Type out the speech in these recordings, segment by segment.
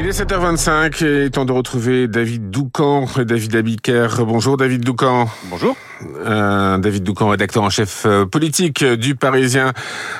Il est 7h25 et temps de retrouver David Doucan et David Abiker. Bonjour David Doucan. Bonjour. Euh, David Doucan, rédacteur en chef euh, politique du Parisien.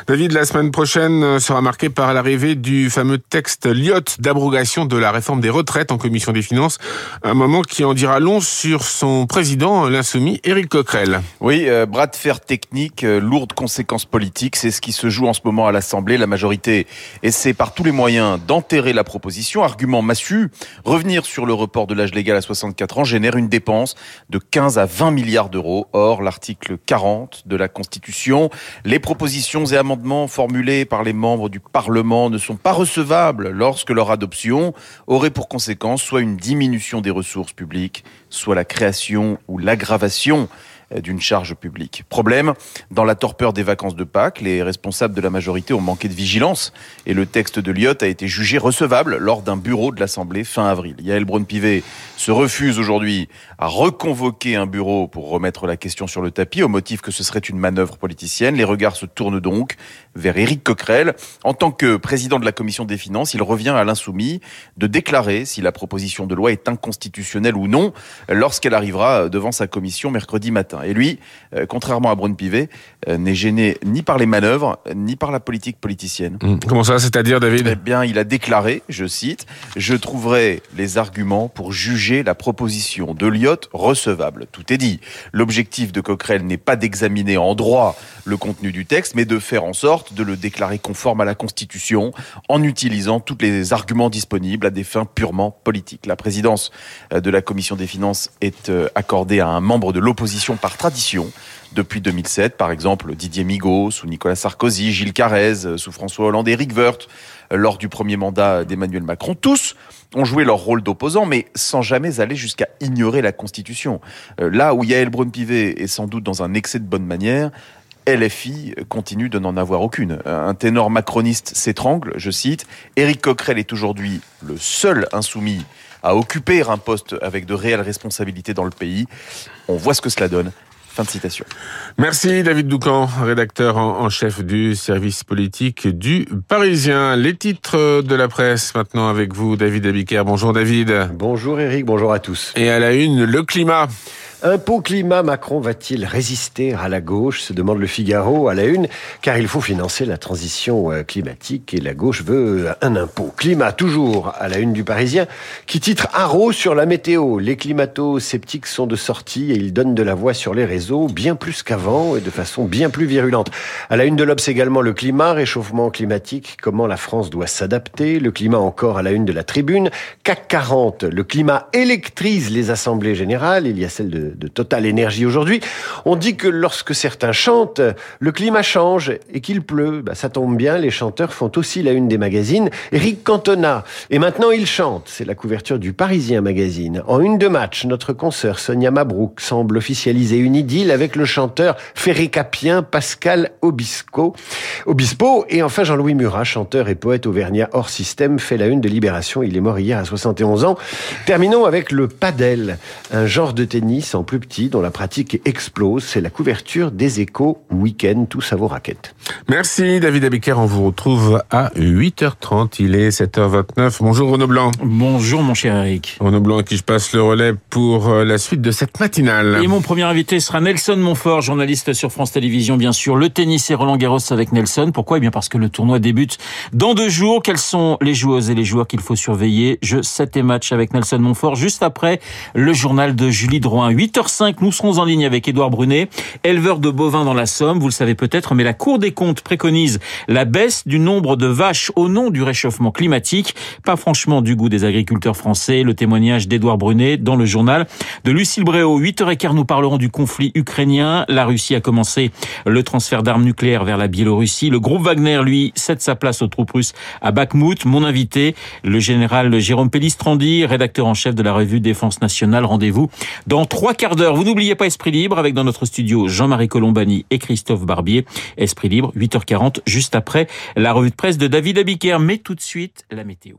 David, la semaine prochaine euh, sera marquée par l'arrivée du fameux texte Lyotte d'abrogation de la réforme des retraites en commission des finances. Un moment qui en dira long sur son président, l'insoumis Éric Coquerel. Oui, euh, bras de fer technique, euh, lourdes conséquences politiques, c'est ce qui se joue en ce moment à l'Assemblée. La majorité essaie par tous les moyens d'enterrer la proposition. Argument massu, revenir sur le report de l'âge légal à 64 ans génère une dépense de 15 à 20 milliards d'euros. Or, l'article 40 de la Constitution, les propositions et amendements formulés par les membres du Parlement ne sont pas recevables lorsque leur adoption aurait pour conséquence soit une diminution des ressources publiques, soit la création ou l'aggravation d'une charge publique. Problème, dans la torpeur des vacances de Pâques, les responsables de la majorité ont manqué de vigilance et le texte de Lyotte a été jugé recevable lors d'un bureau de l'Assemblée fin avril. Yael Braun-Pivet se refuse aujourd'hui à reconvoquer un bureau pour remettre la question sur le tapis au motif que ce serait une manœuvre politicienne. Les regards se tournent donc vers Éric Coquerel. En tant que président de la commission des finances, il revient à l'insoumis de déclarer si la proposition de loi est inconstitutionnelle ou non lorsqu'elle arrivera devant sa commission mercredi matin. Et lui, euh, contrairement à Brune Pivet, euh, n'est gêné ni par les manœuvres, ni par la politique politicienne. Mmh. Comment ça, c'est-à-dire, David Eh bien, il a déclaré, je cite, « Je trouverai les arguments pour juger la proposition de Lyotte recevable. » Tout est dit. L'objectif de Coquerel n'est pas d'examiner en droit le contenu du texte, mais de faire en sorte de le déclarer conforme à la Constitution en utilisant tous les arguments disponibles à des fins purement politiques. La présidence euh, de la Commission des finances est accordée à un membre de l'opposition par tradition depuis 2007, par exemple Didier Migaud sous Nicolas Sarkozy, Gilles Carrez euh, sous François Hollande, Éric Woerth euh, lors du premier mandat d'Emmanuel Macron. Tous ont joué leur rôle d'opposants, mais sans jamais aller jusqu'à ignorer la Constitution. Euh, là où Yael Braun-Pivet est sans doute dans un excès de bonne manière, LFI continue de n'en avoir aucune. Un ténor macroniste s'étrangle, je cite, Éric Coquerel est aujourd'hui le seul insoumis à occuper un poste avec de réelles responsabilités dans le pays. On voit ce que cela donne. Fin de citation. Merci David Doucan, rédacteur en, chef du service politique du Parisien. Les titres de la presse maintenant avec vous, David Abiker. Bonjour David. Bonjour Eric, bonjour à tous. Et à la une, le climat. Impôt climat, Macron va-t-il résister à la gauche se demande le Figaro à la une, car il faut financer la transition euh, climatique et la gauche veut un impôt. Climat, toujours à la une du Parisien, qui titre Haro sur la météo. Les climato-sceptiques sont de sortie et ils donnent de la voix sur les réseaux, bien plus qu'avant et de façon bien plus virulente. À la une de l'Obs également le climat, réchauffement climatique, comment la France doit s'adapter. Le climat encore à la une de la tribune. CAC 40, le climat électrise les assemblées générales. Il y a celle de de, Énergie aujourd'hui. On dit que lorsque certains chantent, le climat change et qu'il pleut. Bah, ça tombe bien, les chanteurs font aussi la une des magazines. Eric Cantona. Et maintenant, il chante. C'est la couverture du Parisien Magazine. En une de match, notre consoeur Sonia Mabrouk semble officialiser une idylle avec le chanteur ferré-capien Pascal Obispo. Obispo. Et enfin, Jean-Louis Murat, chanteur et poète auvergnat hors système, fait la une de Libération. Il est mort hier à 71 ans. Terminons avec le padel, un genre de tennis plus petit, dont la pratique explose. C'est la couverture des échos week-end, tous à vos raquettes. Merci David Abiker, on vous retrouve à 8h30, il est 7h29. Bonjour Renaud Blanc. Bonjour mon cher Eric. Renaud Blanc qui je passe le relais pour euh, la suite de cette matinale. Et mon premier invité sera Nelson Montfort, journaliste sur France Télévisions bien sûr. Le tennis et Roland Garros avec Nelson. Pourquoi? Eh bien parce que le tournoi débute dans deux jours. Quelles sont les joueuses et les joueurs qu'il faut surveiller? Je 7 et match avec Nelson Montfort juste après le journal de Julie Drouin. 8h05, nous serons en ligne avec Édouard Brunet, éleveur de bovins dans la Somme, vous le savez peut-être, mais la Cour des comptes préconise la baisse du nombre de vaches au nom du réchauffement climatique. Pas franchement du goût des agriculteurs français. Le témoignage d'Édouard Brunet dans le journal de Lucille Bréau. 8h15, nous parlerons du conflit ukrainien. La Russie a commencé le transfert d'armes nucléaires vers la Biélorussie. Le groupe Wagner, lui, cède sa place aux troupes russes à Bakhmut. Mon invité, le général Jérôme Pellistrandi, rédacteur en chef de la revue Défense nationale. Rendez-vous dans trois quart d'heure. Vous n'oubliez pas Esprit Libre avec dans notre studio Jean-Marie Colombani et Christophe Barbier. Esprit Libre, 8h40, juste après la revue de presse de David Abiker. Mais tout de suite, la météo.